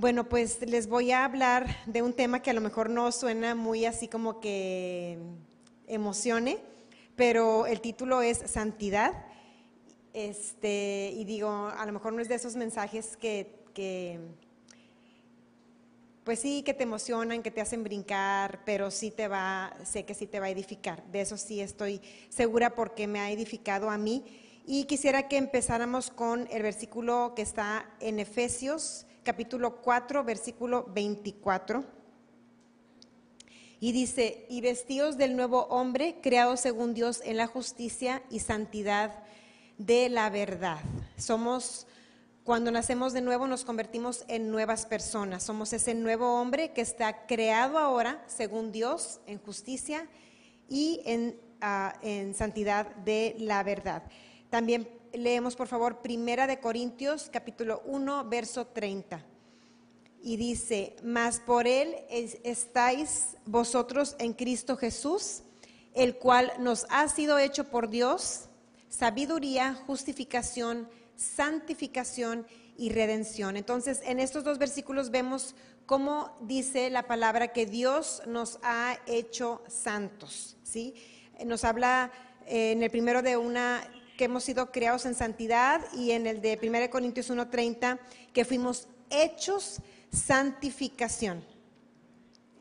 Bueno, pues les voy a hablar de un tema que a lo mejor no suena muy así como que emocione, pero el título es Santidad. Este, y digo, a lo mejor no es de esos mensajes que, que pues sí, que te emocionan, que te hacen brincar, pero sí te va, sé que sí te va a edificar. De eso sí estoy segura porque me ha edificado a mí. Y quisiera que empezáramos con el versículo que está en Efesios capítulo 4, versículo 24. Y dice, y vestidos del nuevo hombre, creado según Dios en la justicia y santidad de la verdad. Somos, cuando nacemos de nuevo, nos convertimos en nuevas personas. Somos ese nuevo hombre que está creado ahora según Dios en justicia y en, ah, en santidad de la verdad. También leemos, por favor, Primera de Corintios, capítulo 1, verso 30. Y dice, mas por él estáis vosotros en Cristo Jesús, el cual nos ha sido hecho por Dios sabiduría, justificación, santificación y redención. Entonces, en estos dos versículos vemos cómo dice la palabra que Dios nos ha hecho santos, ¿sí? Nos habla eh, en el primero de una que hemos sido creados en santidad y en el de 1 Corintios 1:30 que fuimos hechos santificación.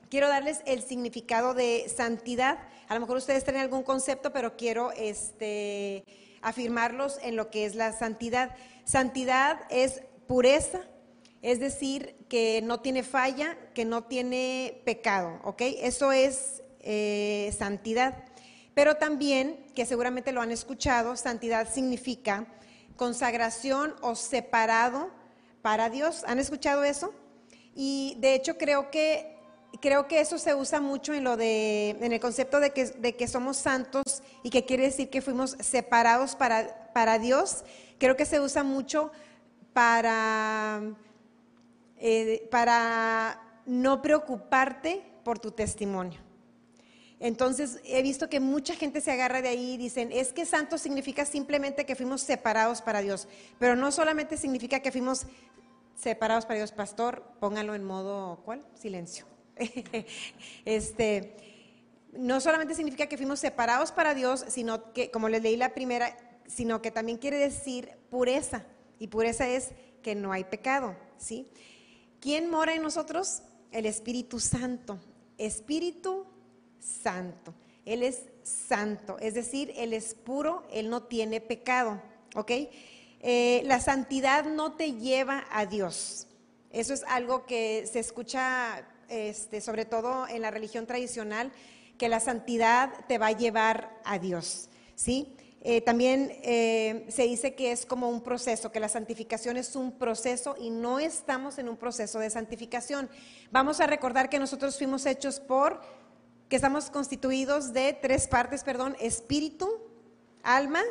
Quiero darles el significado de santidad. A lo mejor ustedes tienen algún concepto, pero quiero este, afirmarlos en lo que es la santidad. Santidad es pureza, es decir, que no tiene falla, que no tiene pecado, ¿ok? Eso es eh, santidad. Pero también, que seguramente lo han escuchado, santidad significa consagración o separado para Dios. ¿Han escuchado eso? Y de hecho creo que, creo que eso se usa mucho en, lo de, en el concepto de que, de que somos santos y que quiere decir que fuimos separados para, para Dios. Creo que se usa mucho para, eh, para no preocuparte por tu testimonio. Entonces he visto que mucha gente se agarra de ahí y dicen, es que santo significa simplemente que fuimos separados para Dios, pero no solamente significa que fuimos separados para Dios, pastor, póngalo en modo, ¿cuál? Silencio. este, no solamente significa que fuimos separados para Dios, sino que, como les leí la primera, sino que también quiere decir pureza. Y pureza es que no hay pecado, ¿sí? ¿Quién mora en nosotros? El Espíritu Santo. Espíritu Santo. Él es santo, es decir, Él es puro, Él no tiene pecado, ¿ok? Eh, la santidad no te lleva a Dios. Eso es algo que se escucha este, sobre todo en la religión tradicional, que la santidad te va a llevar a Dios. ¿sí? Eh, también eh, se dice que es como un proceso, que la santificación es un proceso y no estamos en un proceso de santificación. Vamos a recordar que nosotros fuimos hechos por, que estamos constituidos de tres partes, perdón, espíritu, alma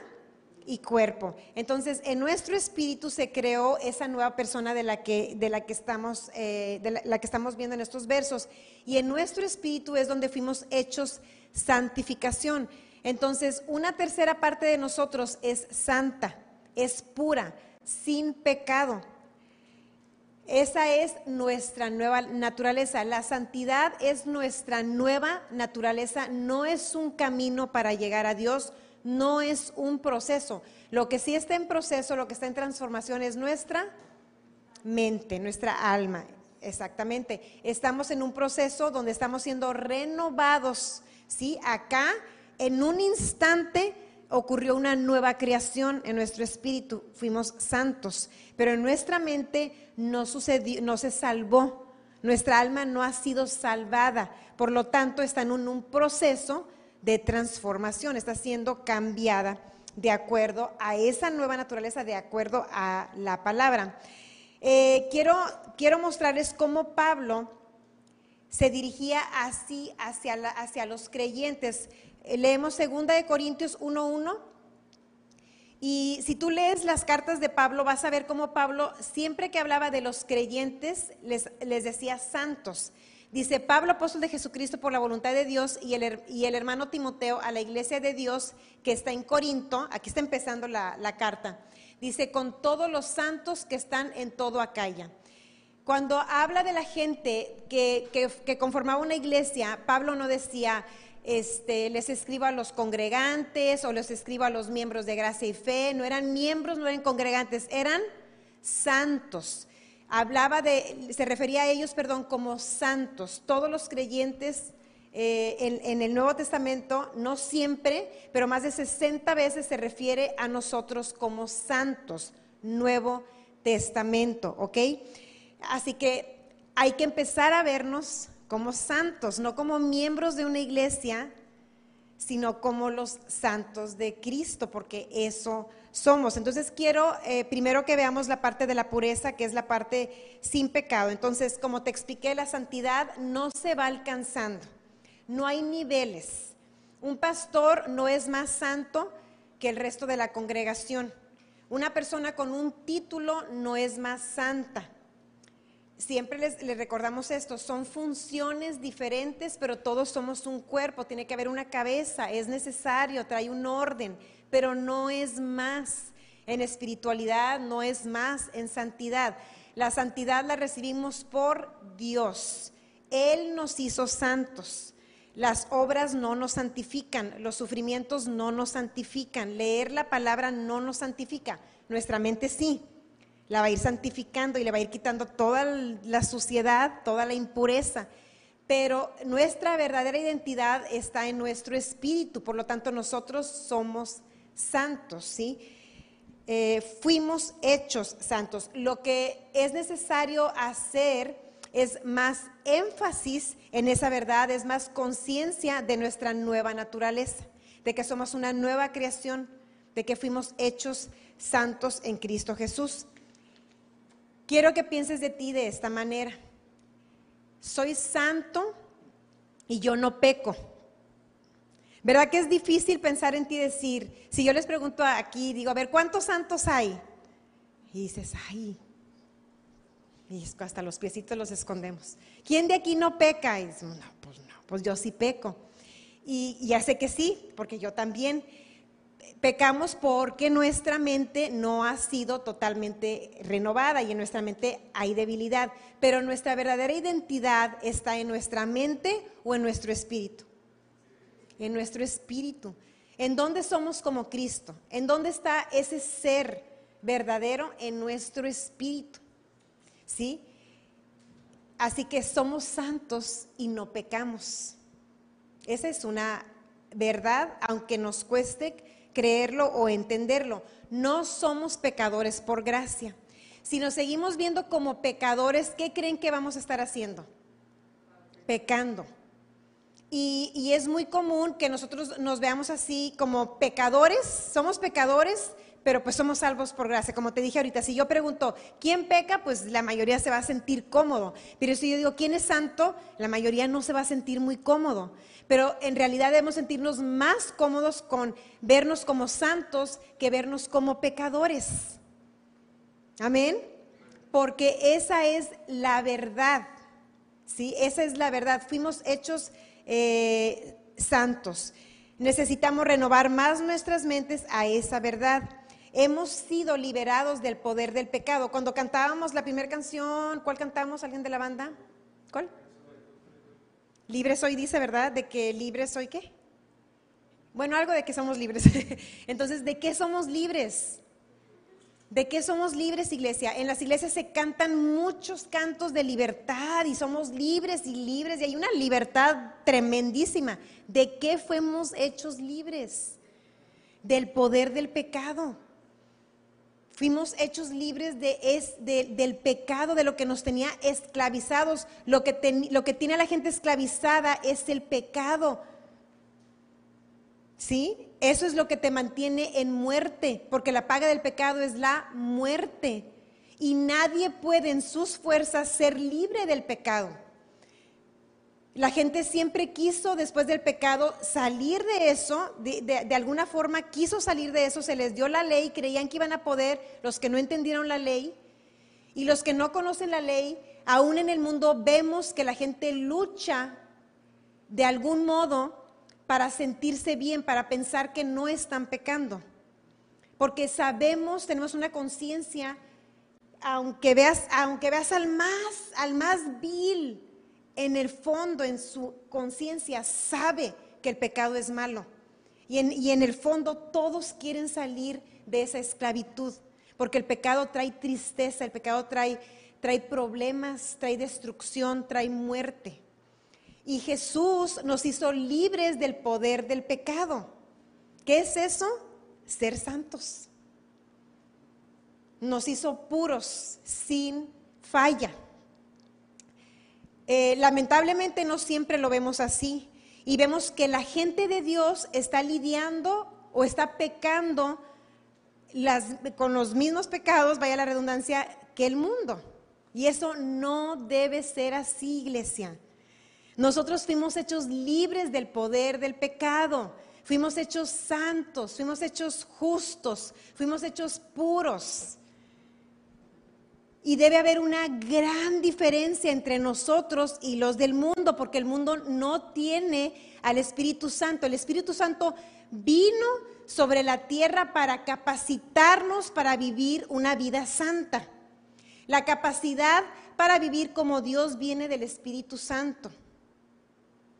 y cuerpo. Entonces, en nuestro espíritu se creó esa nueva persona de la que, de la que, estamos, eh, de la, que estamos viendo en estos versos. Y en nuestro espíritu es donde fuimos hechos santificación. Entonces, una tercera parte de nosotros es santa, es pura, sin pecado. Esa es nuestra nueva naturaleza. La santidad es nuestra nueva naturaleza. No es un camino para llegar a Dios no es un proceso. Lo que sí está en proceso, lo que está en transformación es nuestra mente, nuestra alma. Exactamente. Estamos en un proceso donde estamos siendo renovados. ¿sí? Acá, en un instante, ocurrió una nueva creación en nuestro espíritu. Fuimos santos. Pero en nuestra mente no sucedió, no se salvó. Nuestra alma no ha sido salvada. Por lo tanto, está en un proceso de transformación, está siendo cambiada de acuerdo a esa nueva naturaleza, de acuerdo a la palabra. Eh, quiero, quiero mostrarles cómo Pablo se dirigía así hacia, hacia los creyentes. Leemos 2 de Corintios 1.1 y si tú lees las cartas de Pablo vas a ver cómo Pablo siempre que hablaba de los creyentes les, les decía santos. Dice Pablo, apóstol de Jesucristo por la voluntad de Dios, y el, y el, hermano Timoteo a la iglesia de Dios que está en Corinto, aquí está empezando la, carta, dice, con todos los santos que están en todo Acaya. Cuando habla de la gente que, que, conformaba una iglesia, Pablo no decía, este, les escribo a los congregantes o les escribo a los miembros de gracia y fe, no eran miembros, no eran congregantes, eran santos. Hablaba de, se refería a ellos, perdón, como santos. Todos los creyentes eh, en, en, el Nuevo Testamento, no siempre, pero más de 60 veces se refiere a nosotros como santos. Nuevo Testamento, ¿ok? Así que hay que empezar a vernos como santos, no como miembros de una iglesia, sino como los santos de Cristo, porque eso somos. Entonces quiero eh, primero que veamos la parte de la pureza, que es la parte sin pecado. Entonces, como te expliqué, la santidad no se va alcanzando, no hay niveles. Un pastor no es más santo que el resto de la congregación. Una persona con un título no es más santa siempre les, recordamos esto, son funciones diferentes, pero todos somos un cuerpo, tiene que haber una cabeza, es necesario, trae un orden, pero no es más en espiritualidad, no es más en santidad. La santidad la recibimos por Dios. Él nos hizo santos. Las obras no nos santifican, los sufrimientos no nos santifican, leer la palabra no nos santifica, nuestra mente sí la va a ir santificando y le va a ir quitando toda la suciedad, toda la impureza. Pero nuestra verdadera identidad está en nuestro espíritu, por lo tanto nosotros somos santos, ¿sí? Eh, fuimos hechos santos. Lo que es necesario hacer es más énfasis en esa verdad, es más conciencia de nuestra nueva naturaleza, de que somos una nueva creación, de que fuimos hechos santos en Cristo Jesús. Quiero que pienses de ti de esta manera. Soy santo y yo no peco. ¿Verdad que es difícil pensar en ti y decir, si yo les pregunto aquí, digo, a ver, ¿cuántos santos hay? Y dices, ay, y hasta los piecitos los escondemos. ¿Quién de aquí no peca? Y dices, no, pues no, pues yo sí peco. Y ya sé que sí, porque yo también pecamos porque nuestra mente no ha sido totalmente renovada y en nuestra mente hay debilidad, pero nuestra verdadera identidad está en nuestra mente o en nuestro espíritu. En nuestro espíritu. ¿En dónde somos como Cristo? ¿En dónde está ese ser verdadero? En nuestro espíritu. ¿Sí? Así que somos santos y no pecamos. Esa es una verdad, aunque nos cueste creerlo o entenderlo. No somos pecadores por gracia. Si nos seguimos viendo como pecadores, ¿qué creen que vamos a estar haciendo? Pecando. Y, es muy común que nosotros nos veamos así como pecadores, somos pecadores, pero pues somos salvos por gracia. Como te dije ahorita, si yo pregunto, ¿quién peca? Pues la mayoría se va a sentir cómodo. Pero si yo digo, ¿quién es santo? La mayoría no se va a sentir muy cómodo pero en realidad debemos sentirnos más cómodos con vernos como santos que vernos como pecadores. Amén. Porque esa es la verdad. ¿sí? Esa es la verdad. Fuimos hechos eh, santos. Necesitamos renovar más nuestras mentes a esa verdad. Hemos sido liberados del poder del pecado. Cuando cantábamos la primera canción, ¿cuál cantamos? ¿Alguien de la banda? ¿Cuál? Libre soy, dice, ¿verdad? De que libre soy qué? Bueno, algo de que somos libres. Entonces, ¿de qué somos libres? ¿De qué somos libres, iglesia? En las iglesias se cantan muchos cantos de libertad y somos libres y libres y hay una libertad tremendísima. ¿De qué fuimos hechos libres? Del poder del pecado. Fuimos hechos libres de, es, del pecado, de lo que nos tenía esclavizados. Lo que, lo que tiene a la gente esclavizada es el pecado. ¿Sí? Eso es lo que te mantiene en muerte, porque la paga del pecado es la muerte. Y nadie puede en sus fuerzas ser libre del pecado. La gente siempre quiso, después del pecado, salir de eso, de, alguna forma quiso salir de eso, se les dio la ley, creían que iban a poder, los que no entendieron la ley, y los que no conocen la ley, aún en el mundo vemos que la gente lucha de algún modo para sentirse bien, para pensar que no están pecando. Porque sabemos, tenemos una conciencia aunque veas, aunque veas al más, al más vil, en el fondo, en su conciencia, sabe que el pecado es malo. Y en, y en el fondo todos quieren salir de esa esclavitud, porque el pecado trae tristeza, el pecado trae, trae problemas, trae destrucción, trae muerte. Y Jesús nos hizo libres del poder del pecado. ¿Qué es eso? Ser santos. Nos hizo puros, sin falla. Eh, lamentablemente no siempre lo vemos así. Y vemos que la gente de Dios está lidiando o está pecando con los mismos pecados, vaya la redundancia, que el mundo. Y eso no debe ser así, iglesia. Nosotros fuimos hechos libres del poder del pecado, fuimos hechos santos, fuimos hechos justos, fuimos hechos puros. Y debe haber una gran diferencia entre nosotros y los del mundo, porque el mundo no tiene al Espíritu Santo. El Espíritu Santo vino sobre la tierra para capacitarnos para vivir una vida santa. La capacidad para vivir como Dios viene del Espíritu Santo.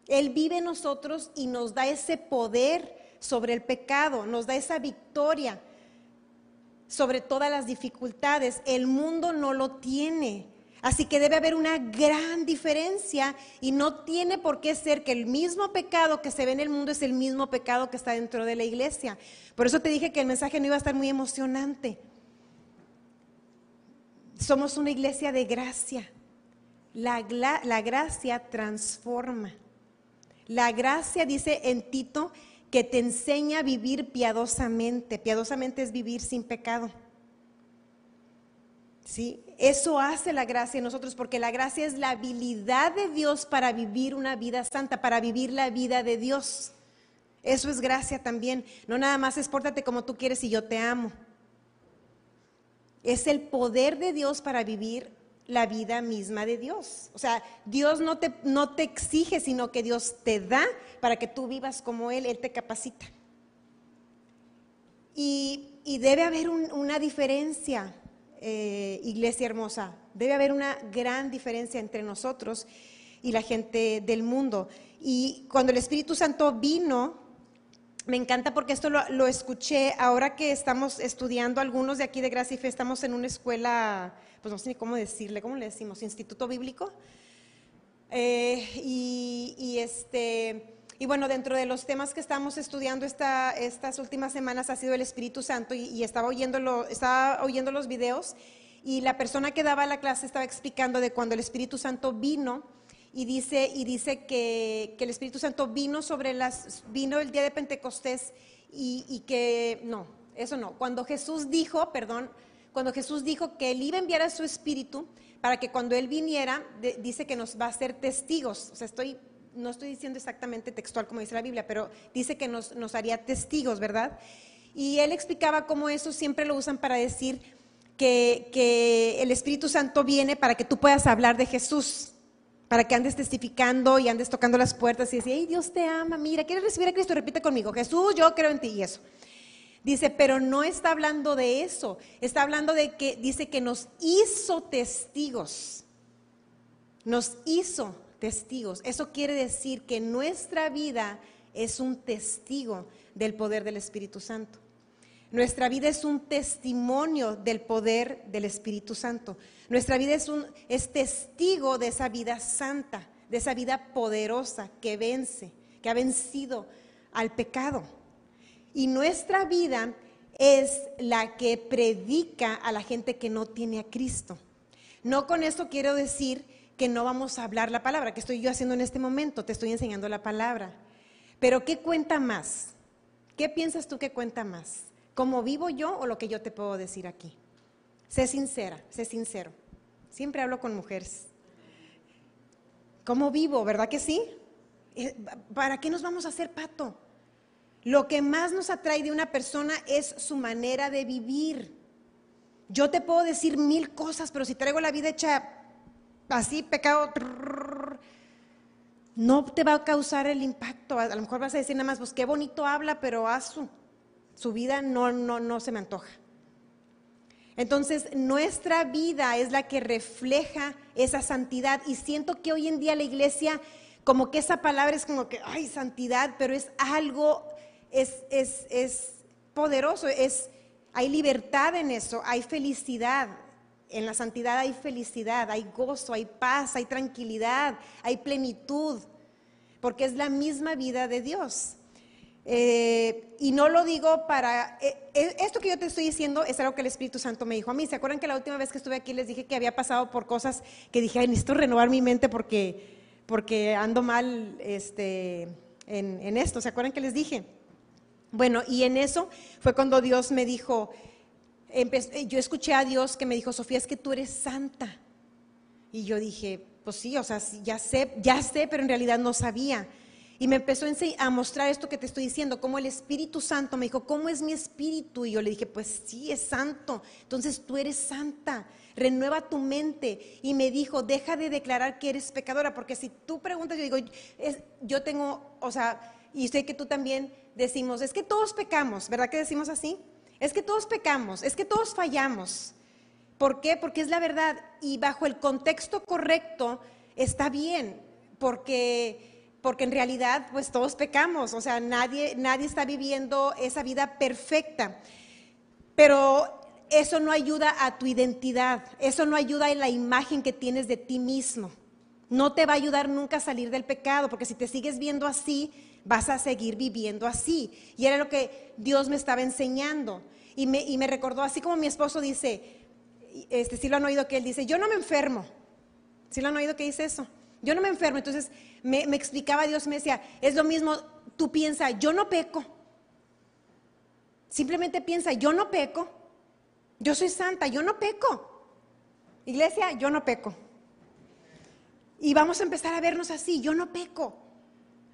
Él vive en nosotros y nos da ese poder sobre el pecado, nos da esa victoria sobre todas las dificultades. El mundo no lo tiene. Así que debe haber una gran diferencia y no tiene por qué ser que el mismo pecado que se ve en el mundo es el mismo pecado que está dentro de la iglesia. Por eso te dije que el mensaje no iba a estar muy emocionante. Somos una iglesia de gracia. La, la gracia transforma. La gracia, dice en Tito, que te enseña a vivir piadosamente. Piadosamente es vivir sin pecado. ¿Sí? Eso hace la gracia en nosotros, porque la gracia es la habilidad de Dios para vivir una vida santa, para vivir la vida de Dios. Eso es gracia también. No nada más es pórtate como tú quieres y yo te amo. Es el poder de Dios para vivir la vida misma de Dios. O sea, Dios no te, no te exige, sino que Dios te da para que tú vivas como Él, Él te capacita. Y, debe haber una diferencia, eh, iglesia hermosa, debe haber una gran diferencia entre nosotros y la gente del mundo. Y cuando el Espíritu Santo vino, me encanta porque esto lo, lo, escuché ahora que estamos estudiando, algunos de aquí de Gracia y Fe, estamos en una escuela pues no sé ni cómo decirle, ¿cómo le decimos? Instituto Bíblico. Eh, y, este, y bueno, dentro de los temas que estamos estudiando esta, estas últimas semanas ha sido el Espíritu Santo y, estaba, oyendo estaba oyendo los videos y la persona que daba la clase estaba explicando de cuando el Espíritu Santo vino y dice, y dice que, el Espíritu Santo vino sobre las, vino el día de Pentecostés y, y que, no, eso no, cuando Jesús dijo, perdón, cuando Jesús dijo que Él iba a enviar a su Espíritu para que cuando Él viniera, dice que nos va a ser testigos. O sea, estoy, no estoy diciendo exactamente textual como dice la Biblia, pero dice que nos, nos haría testigos, ¿verdad? Y Él explicaba cómo eso siempre lo usan para decir que, que el Espíritu Santo viene para que tú puedas hablar de Jesús para que andes testificando y andes tocando las puertas y decir, hey, Dios te ama, mira, ¿quieres recibir a Cristo? Repite conmigo, Jesús, yo creo en ti y eso. Dice, pero no está hablando de eso, está hablando de que dice que nos hizo testigos. Nos hizo testigos. Eso quiere decir que nuestra vida es un testigo del poder del Espíritu Santo. Nuestra vida es un testimonio del poder del Espíritu Santo. Nuestra vida es un es testigo de esa vida santa, de esa vida poderosa que vence, que ha vencido al pecado. Y nuestra vida es la que predica a la gente que no tiene a Cristo. No con esto quiero decir que no vamos a hablar la palabra, que estoy yo haciendo en este momento, te estoy enseñando la palabra. Pero ¿qué cuenta más? ¿Qué piensas tú que cuenta más? ¿Cómo vivo yo o lo que yo te puedo decir aquí? Sé sincera, sé sincero. Siempre hablo con mujeres. ¿Cómo vivo? ¿Verdad que sí? Eh, ¿Para qué nos vamos a hacer pato? Lo que más nos atrae de una persona es su manera de vivir. Yo te puedo decir mil cosas, pero si traigo la vida hecha así, pecado, no te va a causar el impacto. A lo mejor vas a decir nada más, pues qué bonito habla, pero a su, su vida no, no, no se me antoja. Entonces, nuestra vida es la que refleja esa santidad y siento que hoy en día la iglesia, como que esa palabra es como que, ay, santidad, pero es algo, es, es, es poderoso, es, hay libertad en eso, hay felicidad. En la santidad hay felicidad, hay gozo, hay paz, hay tranquilidad, hay plenitud, porque es la misma vida de Dios. Eh, y no lo digo para... Eh, eh, esto que yo te estoy diciendo es algo que el Espíritu Santo me dijo a mí. ¿Se acuerdan que la última vez que estuve aquí les dije que había pasado por cosas que dije, necesito renovar mi mente porque, porque ando mal este, en, en esto? ¿Se acuerdan que les dije? Bueno, y en eso fue cuando Dios me dijo, yo escuché a Dios que me dijo, Sofía, es que tú eres santa. Y yo dije, pues sí, o sea, ya sé, ya sé, pero en realidad no sabía. Y me empezó a mostrar esto que te estoy diciendo, como el Espíritu Santo me dijo, ¿cómo es mi espíritu? Y yo le dije, pues sí, es santo. Entonces tú eres santa, renueva tu mente. Y me dijo, deja de declarar que eres pecadora, porque si tú preguntas, yo digo, yo tengo, o sea, y sé que tú también decimos, es que todos pecamos, ¿verdad que decimos así? Es que todos pecamos, es que todos fallamos. ¿Por qué? Porque es la verdad. Y bajo el contexto correcto está bien, porque porque en realidad pues todos pecamos, o sea, nadie, nadie está viviendo esa vida perfecta. Pero eso no ayuda a tu identidad, eso no ayuda en la imagen que tienes de ti mismo. No te va a ayudar nunca a salir del pecado, porque si te sigues viendo así, vas a seguir viviendo así. Y era lo que Dios me estaba enseñando. Y me, y me recordó, así como mi esposo dice, este, sí lo han oído que él dice, yo no me enfermo. ¿Sí lo han oído que dice eso? Yo no me enfermo. Entonces me, explicaba Dios, me decía, es lo mismo, tú piensa, yo no peco. Simplemente piensa, yo no peco. Yo soy santa, yo no peco. Iglesia, yo no peco. Y vamos a empezar a vernos así, yo no peco.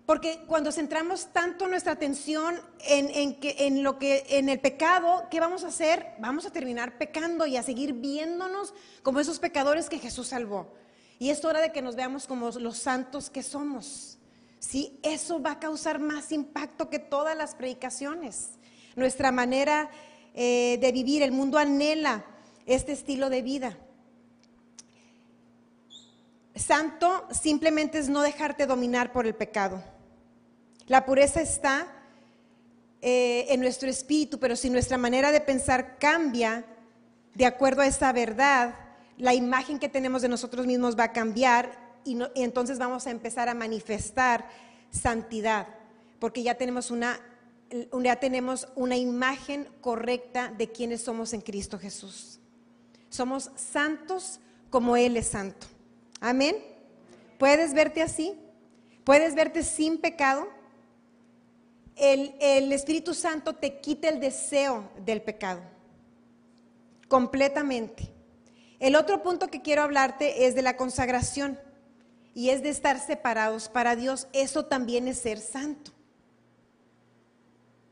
Porque cuando centramos tanto nuestra atención en, lo que, en el pecado, ¿qué vamos a hacer? Vamos a terminar pecando y a seguir viéndonos como esos pecadores que Jesús salvó. Y es hora de que nos veamos como los santos que somos. ¿sí? Eso va a causar más impacto que todas las predicaciones. Nuestra manera eh, de vivir, el mundo anhela este estilo de vida. Santo simplemente es no dejarte dominar por el pecado. La pureza está eh, en nuestro espíritu, pero si nuestra manera de pensar cambia de acuerdo a esa verdad, la imagen que tenemos de nosotros mismos va a cambiar y, entonces vamos a empezar a manifestar santidad, porque ya tenemos una, ya tenemos una imagen correcta de quienes somos en Cristo Jesús. Somos santos como Él es santo. Amén. ¿Puedes verte así? ¿Puedes verte sin pecado? El, Espíritu Santo te quita el deseo del pecado completamente. El otro punto que quiero hablarte es de la consagración y es de estar separados para Dios. Eso también es ser santo.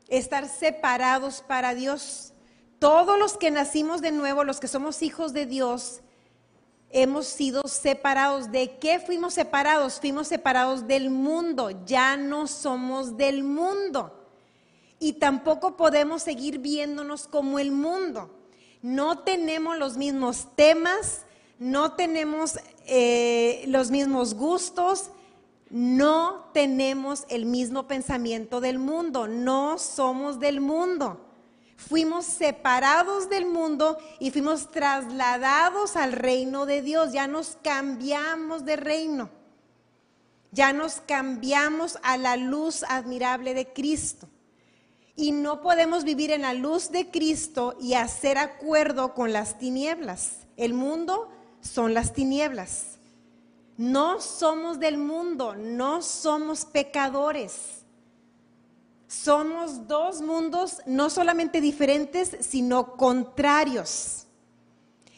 Estar separados para Dios. Todos los que nacimos de nuevo, los que somos hijos de Dios, hemos sido separados. ¿De qué fuimos separados? Fuimos separados del mundo. Ya no somos del mundo. Y tampoco podemos seguir viéndonos como el mundo no tenemos los mismos temas, no tenemos eh, los mismos gustos, no tenemos el mismo pensamiento del mundo, no somos del mundo. Fuimos separados del mundo y fuimos trasladados al reino de Dios, ya nos cambiamos de reino, ya nos cambiamos a la luz admirable de Cristo. Y no podemos vivir en la luz de Cristo y hacer acuerdo con las tinieblas. El mundo son las tinieblas. No somos del mundo, no somos pecadores. Somos dos mundos no solamente diferentes, sino contrarios.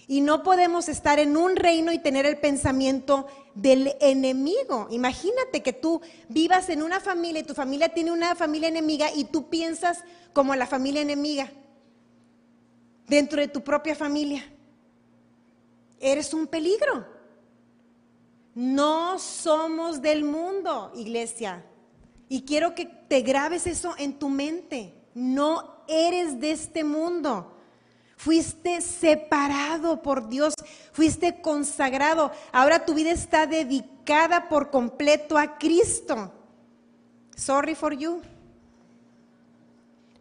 Y no podemos estar en un reino y tener el pensamiento del enemigo. Imagínate que tú vivas en una familia y tu familia tiene una familia enemiga y tú piensas como la familia enemiga dentro de tu propia familia. Eres un peligro. No somos del mundo, iglesia. Y quiero que te grabes eso en tu mente. No eres de este mundo. Fuiste separado por Dios, fuiste consagrado. Ahora tu vida está dedicada por completo a Cristo. Sorry for you.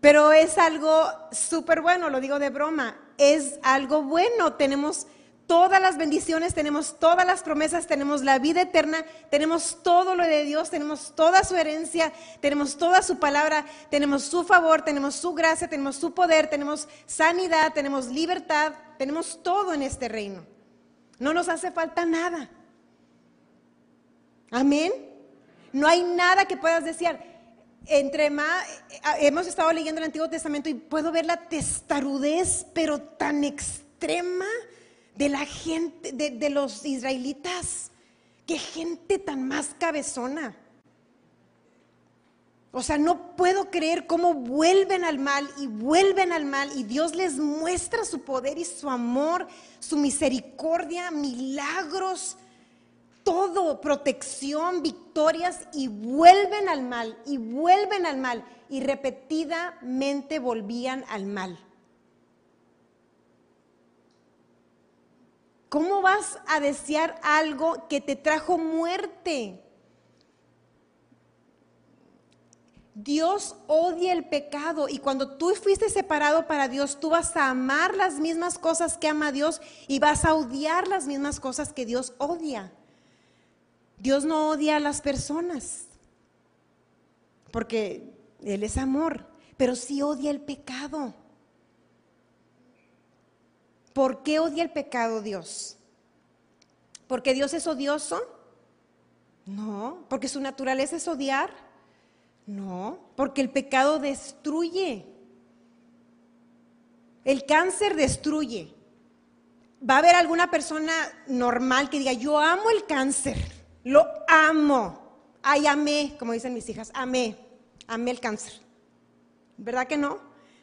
Pero es algo súper bueno, lo digo de broma. Es algo bueno. Tenemos todas las bendiciones, tenemos todas las promesas, tenemos la vida eterna, tenemos todo lo de Dios, tenemos toda su herencia, tenemos toda su palabra, tenemos su favor, tenemos su gracia, tenemos su poder, tenemos sanidad, tenemos libertad, tenemos todo en este reino. No nos hace falta nada. Amén. No hay nada que puedas desear. Entre más, eh, hemos estado leyendo el Antiguo Testamento y puedo ver la testarudez, pero tan extrema de la gente, de, los israelitas. Qué gente tan más cabezona. O sea, no puedo creer cómo vuelven al mal y vuelven al mal y Dios les muestra su poder y su amor, su misericordia, milagros, todo, protección, victorias y vuelven al mal y vuelven al mal y repetidamente volvían al mal. ¿Cómo vas a desear algo que te trajo muerte? Dios odia el pecado y cuando tú fuiste separado para Dios, tú vas a amar las mismas cosas que ama Dios y vas a odiar las mismas cosas que Dios odia. Dios no odia a las personas porque Él es amor, pero sí odia el pecado. ¿Por qué odia el pecado Dios? ¿Porque Dios es odioso? No. ¿Porque su naturaleza es odiar? No. Porque el pecado destruye. El cáncer destruye. Va a haber alguna persona normal que diga, yo amo el cáncer, lo amo. Ay, amé, como dicen mis hijas, amé, amé el cáncer. ¿Verdad que no?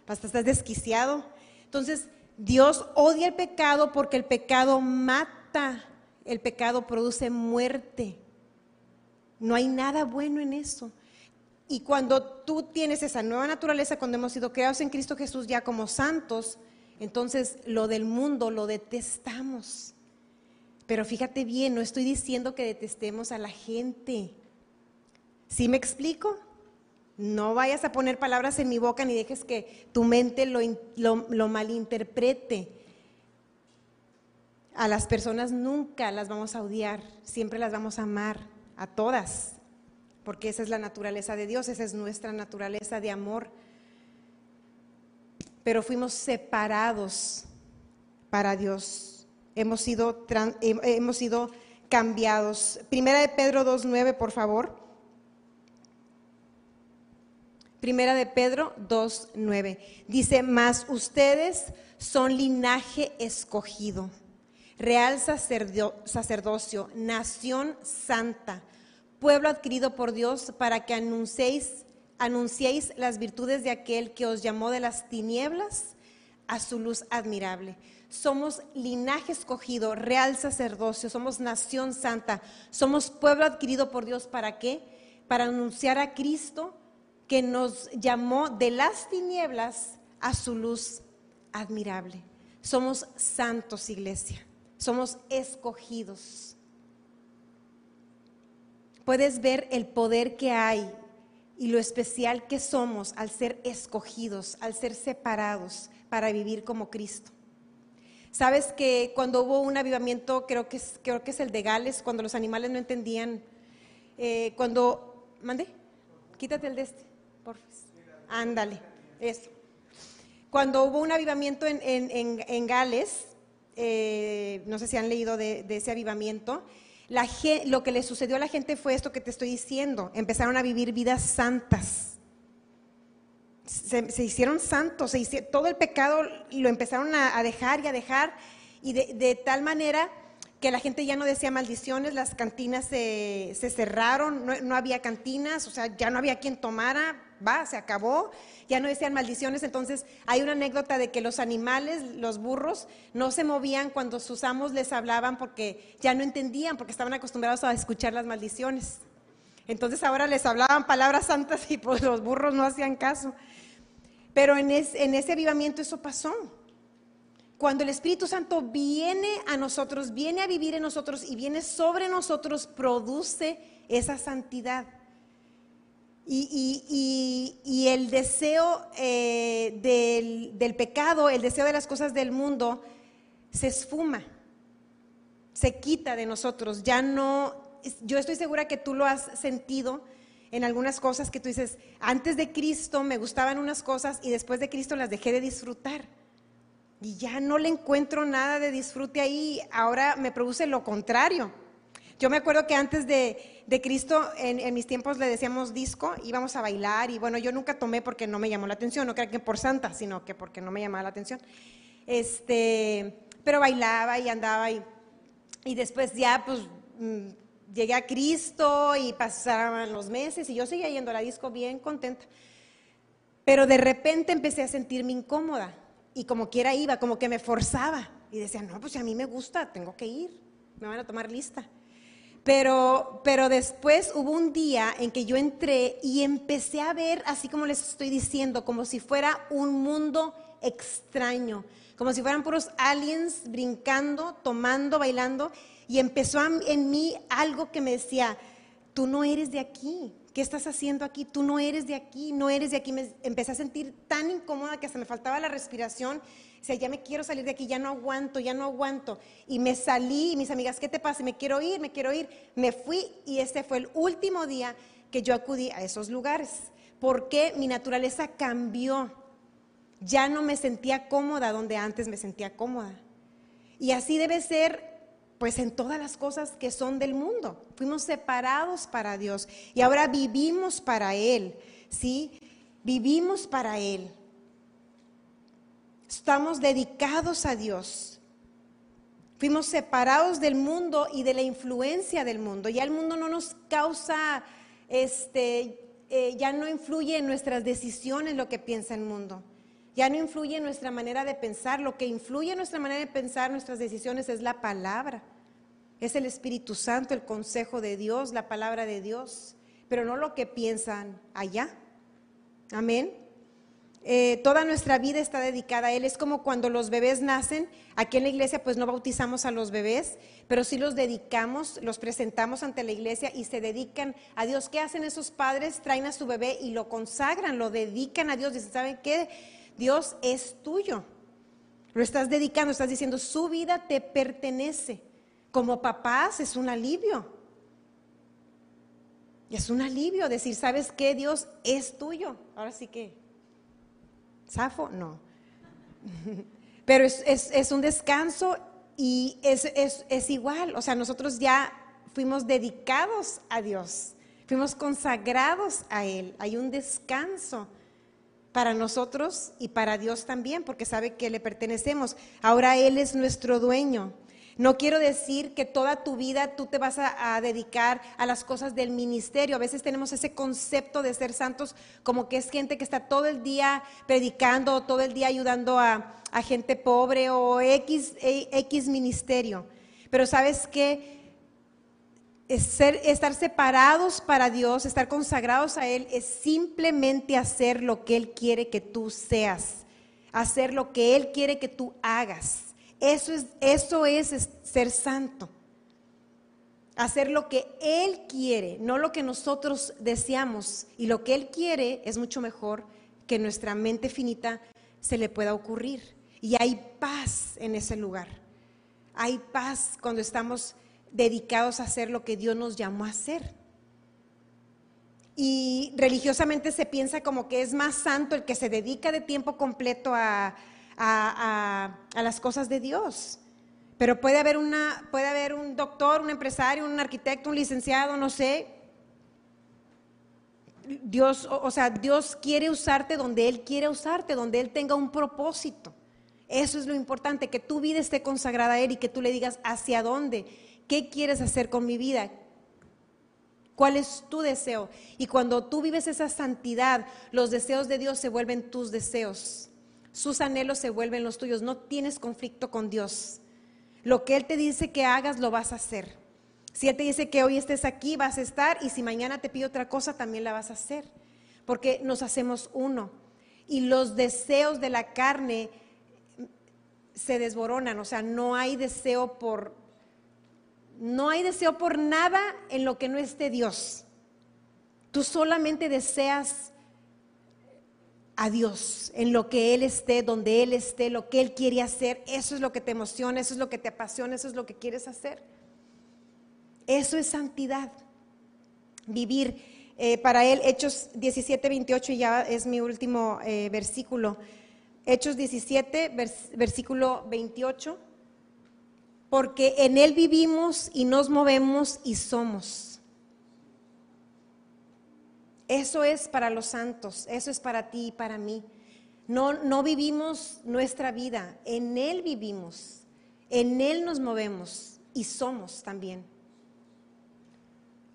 Hasta estás desquiciado. Entonces, Dios odia el pecado porque el pecado mata, el pecado produce muerte. No hay nada bueno en eso. Y cuando tú tienes esa nueva naturaleza, cuando hemos sido creados en Cristo Jesús ya como santos, entonces lo del mundo lo detestamos. Pero fíjate bien, no estoy diciendo que detestemos a la gente. ¿Sí me explico? No vayas a poner palabras en mi boca ni dejes que tu mente lo, malinterprete. A las personas nunca las vamos a odiar, siempre las vamos a amar, a todas, porque esa es la naturaleza de Dios, esa es nuestra naturaleza de amor. Pero fuimos separados para Dios, hemos sido, hemos sido cambiados. Primera de Pedro 2.9, por favor. Primera de Pedro 2.9. Dice, mas ustedes son linaje escogido, real sacerdocio, nación santa, pueblo adquirido por Dios para que anunciéis, anunciéis las virtudes de aquel que os llamó de las tinieblas a su luz admirable. Somos linaje escogido, real sacerdocio, somos nación santa, somos pueblo adquirido por Dios para qué? Para anunciar a Cristo que nos llamó de las tinieblas a su luz admirable. Somos santos, iglesia. Somos escogidos. Puedes ver el poder que hay y lo especial que somos al ser escogidos, al ser separados para vivir como Cristo. Sabes que cuando hubo un avivamiento, creo que es, creo que es el de Gales, cuando los animales no entendían, eh, cuando, mande, quítate el de este. Ándale, eso. Cuando hubo un avivamiento en, Gales, eh, no sé si han leído de, ese avivamiento, lo que le sucedió a la gente fue esto que te estoy diciendo, empezaron a vivir vidas santas. Se, hicieron santos, todo el pecado lo empezaron a, dejar y a dejar, y de, tal manera que la gente ya no decía maldiciones, las cantinas se, cerraron, no, no, había cantinas, o sea, ya no había quien tomara, va, se acabó, ya no decían maldiciones, entonces hay una anécdota de que los animales, los burros, no se movían cuando sus amos les hablaban porque ya no entendían, porque estaban acostumbrados a escuchar las maldiciones. Entonces ahora les hablaban palabras santas y pues los burros no hacían caso. Pero en, en ese avivamiento eso pasó. cuando el Espíritu Santo viene a nosotros, viene a vivir en nosotros y viene sobre nosotros, produce esa santidad. Y, el deseo eh, del, del pecado, el deseo de las cosas del mundo, se esfuma, se quita de nosotros. Ya no, yo estoy segura que tú lo has sentido en algunas cosas que tú dices, antes de Cristo me gustaban unas cosas y después de Cristo las dejé de disfrutar. Y ya no le encuentro nada de disfrute ahí, ahora me produce lo contrario. Yo me acuerdo que antes de, Cristo, en, mis tiempos le decíamos disco, íbamos a bailar y bueno, yo nunca tomé porque no me llamó la atención, no creo que por santa, sino que porque no me llamaba la atención. Este, pero bailaba y andaba y, y después ya pues mm, llegué a Cristo y pasaban los meses y yo seguía yendo a la disco bien contenta. Pero de repente empecé a sentirme incómoda y como quiera iba, como que me forzaba. Y decía, no, pues a mí me gusta, tengo que ir, me van a tomar lista. Pero, pero después hubo un día en que yo entré y empecé a ver, así como les estoy diciendo, como si fuera un mundo extraño, como si fueran puros aliens brincando, tomando, bailando. Y empezó en mí algo que me decía, tú no eres de aquí, ¿qué estás haciendo aquí? Tú no eres de aquí, no eres de aquí. Me empecé a sentir tan incómoda que hasta me faltaba la respiración. O sea, ya me quiero salir de aquí, ya no aguanto, ya no aguanto. Y me salí, mis amigas, ¿qué te pasa? Me quiero ir, me quiero ir. Me fui y este fue el último día que yo acudí a esos lugares. Porque mi naturaleza cambió. Ya no me sentía cómoda donde antes me sentía cómoda. Y así debe ser pues en todas las cosas que son del mundo. Fuimos separados para Dios y ahora vivimos para Él, ¿sí? Vivimos para Él. Estamos dedicados a Dios. Fuimos separados del mundo y de la influencia del mundo. Ya el mundo no nos causa, este, eh, ya no influye en nuestras decisiones lo que piensa el mundo. Ya no influye en nuestra manera de pensar. Lo que influye en nuestra manera de pensar, nuestras decisiones, es la palabra. Es el Espíritu Santo, el consejo de Dios, la palabra de Dios, pero no lo que piensan allá. Amén. Eh, toda nuestra vida está dedicada a Él. Es como cuando los bebés nacen. Aquí en la iglesia pues no bautizamos a los bebés, pero sí los dedicamos, los presentamos ante la iglesia y se dedican a Dios. ¿Qué hacen esos padres? Traen a su bebé y lo consagran, lo dedican a Dios. Dicen, ¿saben qué? Dios es tuyo. Lo estás dedicando, estás diciendo, su vida te pertenece. Como papás es un alivio. Es un alivio decir, ¿sabes qué? Dios es tuyo. Ahora sí que, ¿Safo? No. Pero es, un descanso y es, es igual. O sea, nosotros ya fuimos dedicados a Dios, fuimos consagrados a Él. Hay un descanso para nosotros y para Dios también, porque sabe que le pertenecemos. Ahora Él es nuestro dueño. No quiero decir que toda tu vida tú te vas a, dedicar a las cosas del ministerio. A veces tenemos ese concepto de ser santos como que es gente que está todo el día predicando, todo el día ayudando a, gente pobre o X, X ministerio. Pero sabes que estar separados para Dios, estar consagrados a Él, es simplemente hacer lo que Él quiere que tú seas, hacer lo que Él quiere que tú hagas. Eso es, eso es ser santo. Hacer lo que Él quiere, no lo que nosotros deseamos. Y lo que Él quiere es mucho mejor que nuestra mente finita se le pueda ocurrir. Y hay paz en ese lugar. Hay paz cuando estamos dedicados a hacer lo que Dios nos llamó a hacer. Y religiosamente se piensa como que es más santo el que se dedica de tiempo completo a, a, las cosas de Dios. Pero puede haber, una, puede haber un doctor, un empresario, un arquitecto, un licenciado, no sé. Dios, o, sea, Dios quiere usarte donde Él quiere usarte, donde Él tenga un propósito. Eso es lo importante, que tu vida esté consagrada a Él y que tú le digas hacia dónde, qué quieres hacer con mi vida, cuál es tu deseo. Y cuando tú vives esa santidad, los deseos de Dios se vuelven tus deseos. Sus anhelos se vuelven los tuyos. No tienes conflicto con Dios. Lo que Él te dice que hagas, lo vas a hacer. Si Él te dice que hoy estés aquí, vas a estar. Y si mañana te pide otra cosa, también la vas a hacer. Porque nos hacemos uno. Y los deseos de la carne se desboronan, o sea, no hay deseo por no hay deseo por nada en lo que no esté Dios. Tú solamente deseas a Dios, en lo que Él esté, donde Él esté, lo que Él quiere hacer. Eso es lo que te emociona, eso es lo que te apasiona, eso es lo que quieres hacer. Eso es santidad. Vivir eh, para Él, Hechos 17, 28, y ya es mi último eh, versículo. Hechos 17, versículo 28 porque en Él vivimos y nos movemos y somos. Eso es para los santos, eso es para ti y para mí. No, no vivimos nuestra vida, en Él vivimos, en Él nos movemos y somos también.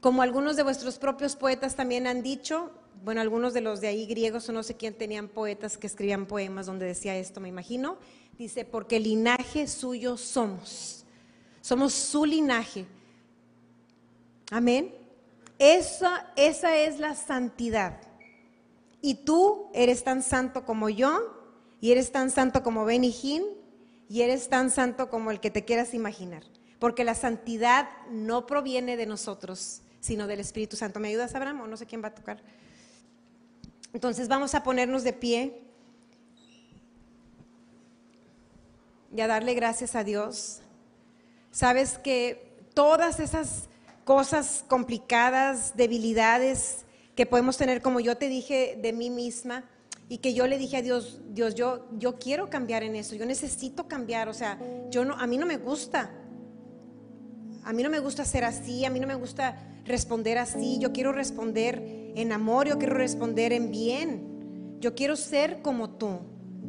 Como algunos de vuestros propios poetas también han dicho, bueno, algunos de los de ahí griegos o no sé quién tenían poetas que escribían poemas donde decía esto, me imagino, dice, porque linaje suyo somos somos su linaje. Amén. Esa, esa es la santidad. Y tú eres tan santo como yo, y eres tan santo como Benny y eres tan santo como el que te quieras imaginar. Porque la santidad no proviene de nosotros, sino del Espíritu Santo. ¿Me ayudas, Abraham? O no sé quién va a tocar. Entonces vamos a ponernos de pie y a darle gracias a Dios Sabes que todas esas cosas complicadas, debilidades que podemos tener, como yo te dije de mí misma, y que yo le dije a Dios, Dios, yo, yo quiero cambiar en eso, yo necesito cambiar, o sea, yo no, a mí no me gusta, a mí no me gusta ser así, a mí no me gusta responder así, yo quiero responder en amor, yo quiero responder en bien, yo quiero ser como tú.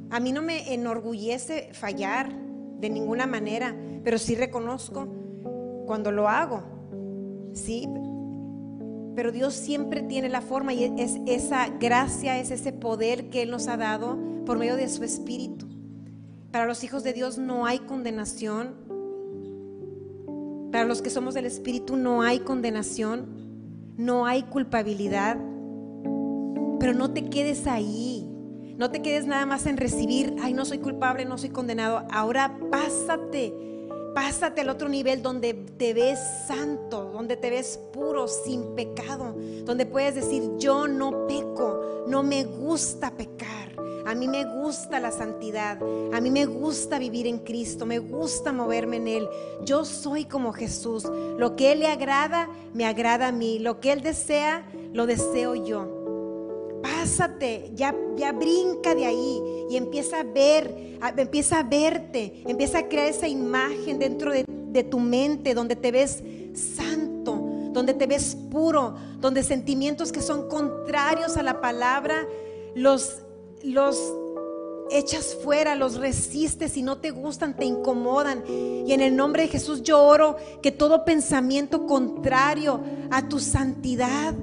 A mí no me enorgullece fallar de ninguna manera pero sí reconozco cuando lo hago. Sí, pero Dios siempre tiene la forma y es esa gracia, es ese poder que Él nos ha dado por medio de su Espíritu. Para los hijos de Dios no hay condenación. Para los que somos del Espíritu no hay condenación, no hay culpabilidad. Pero no te quedes ahí. No te quedes nada más en recibir, ay, no soy culpable, no soy condenado. Ahora pásate Pásate al otro nivel donde te ves santo, donde te ves puro, sin pecado, donde puedes decir, yo no peco, no me gusta pecar. A mí me gusta la santidad, a mí me gusta vivir en Cristo, me gusta moverme en Él. Yo soy como Jesús. Lo que Él le agrada, me agrada a mí. Lo que Él desea, lo deseo yo ya, ya brinca de ahí y empieza a ver, empieza a verte, empieza a crear esa imagen dentro de, tu mente donde te ves santo, donde te ves puro, donde sentimientos que son contrarios a la palabra los, los echas fuera, los resistes y no te gustan, te incomodan. Y en el nombre de Jesús yo oro que todo pensamiento contrario a tu santidad,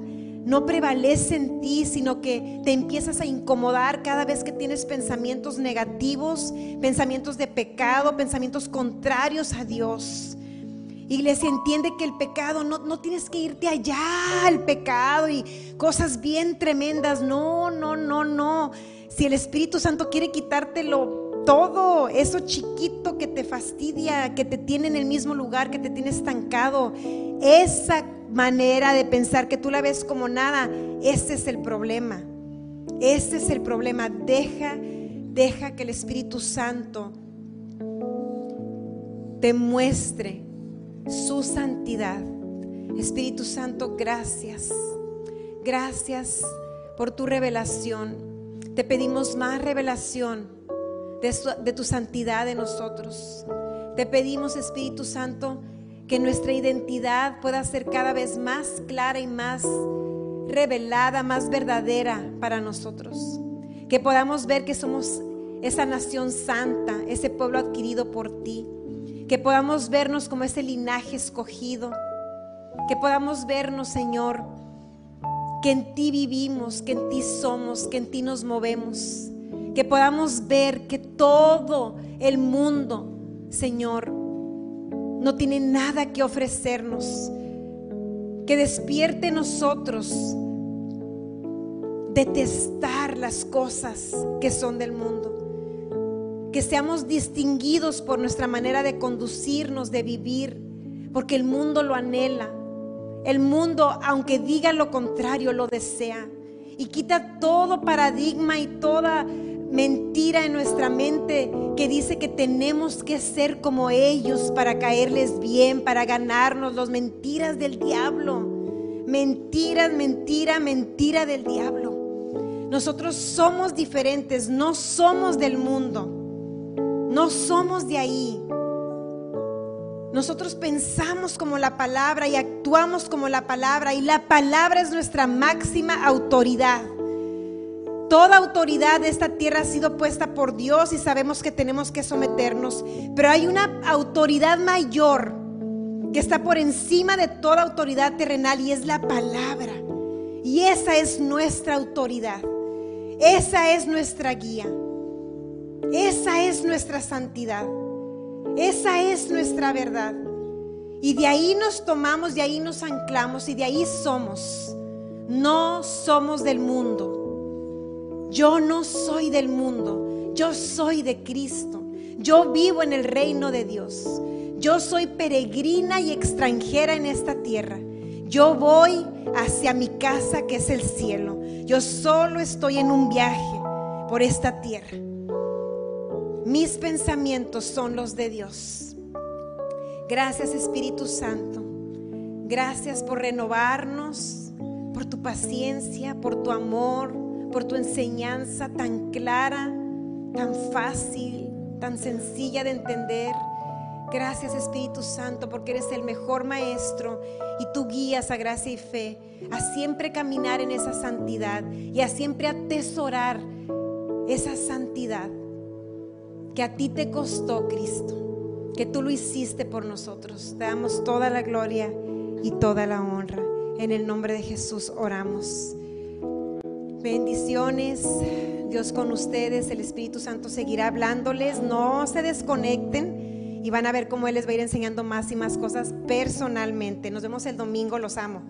no prevalece en ti, sino que te empiezas a incomodar cada vez que tienes pensamientos negativos, pensamientos de pecado, pensamientos contrarios a Dios. Iglesia, entiende que el pecado, no, no tienes que irte allá al pecado y cosas bien tremendas. No, no, no, no. Si el Espíritu Santo quiere quitártelo todo, eso chiquito que te fastidia, que te tiene en el mismo lugar, que te tiene estancado, esa manera de pensar que tú la ves como nada, ese es el problema. Ese es el problema. Deja, deja que el Espíritu Santo te muestre su santidad. Espíritu Santo, gracias. Gracias por tu revelación. Te pedimos más revelación de, de tu santidad en nosotros. Te pedimos, Espíritu Santo, que nuestra identidad pueda ser cada vez más clara y más revelada, más verdadera para nosotros. Que podamos ver que somos esa nación santa, ese pueblo adquirido por ti. Que podamos vernos como ese linaje escogido. Que podamos vernos, Señor, que en ti vivimos, que en ti somos, que en ti nos movemos. Que podamos ver que todo el mundo, Señor, no tiene nada que ofrecernos. Que despierte nosotros detestar las cosas que son del mundo. que seamos distinguidos por nuestra manera de conducirnos, de vivir, porque el mundo lo anhela. El mundo, aunque diga lo contrario, lo desea. Y quita todo paradigma y toda mentira en nuestra mente que dice que tenemos que ser como ellos para caerles bien, para ganarnos los mentiras del diablo. Mentiras, mentira, mentira del diablo. Nosotros somos diferentes, no somos del mundo, no somos de ahí. Nosotros pensamos como la palabra y actuamos como la palabra y la palabra es nuestra máxima autoridad. Toda autoridad de esta tierra ha sido puesta por Dios y sabemos que tenemos que someternos, pero hay una autoridad mayor que está por encima de toda autoridad terrenal y es la palabra. Y esa es nuestra autoridad. Esa es nuestra guía. Esa es nuestra santidad. Esa es nuestra verdad. Y de ahí nos tomamos, de ahí nos anclamos y de ahí somos. No somos del mundo. Yo no soy del mundo, yo soy de Cristo. Yo vivo en el reino de Dios. Yo soy peregrina y extranjera en esta tierra. Yo voy hacia mi casa que es el cielo. Yo solo estoy en un viaje por esta tierra. Mis pensamientos son los de Dios. Gracias Espíritu Santo. Gracias por renovarnos, por tu paciencia, por tu amor por tu enseñanza tan clara, tan fácil, tan sencilla de entender. Gracias Espíritu Santo porque eres el mejor maestro y tú guías a gracia y fe a siempre caminar en esa santidad y a siempre atesorar esa santidad que a ti te costó Cristo, que tú lo hiciste por nosotros. Te damos toda la gloria y toda la honra. En el nombre de Jesús oramos. Bendiciones, Dios con ustedes, el Espíritu Santo seguirá hablándoles, no se desconecten y van a ver cómo Él les va a ir enseñando más y más cosas personalmente. Nos vemos el domingo, los amo.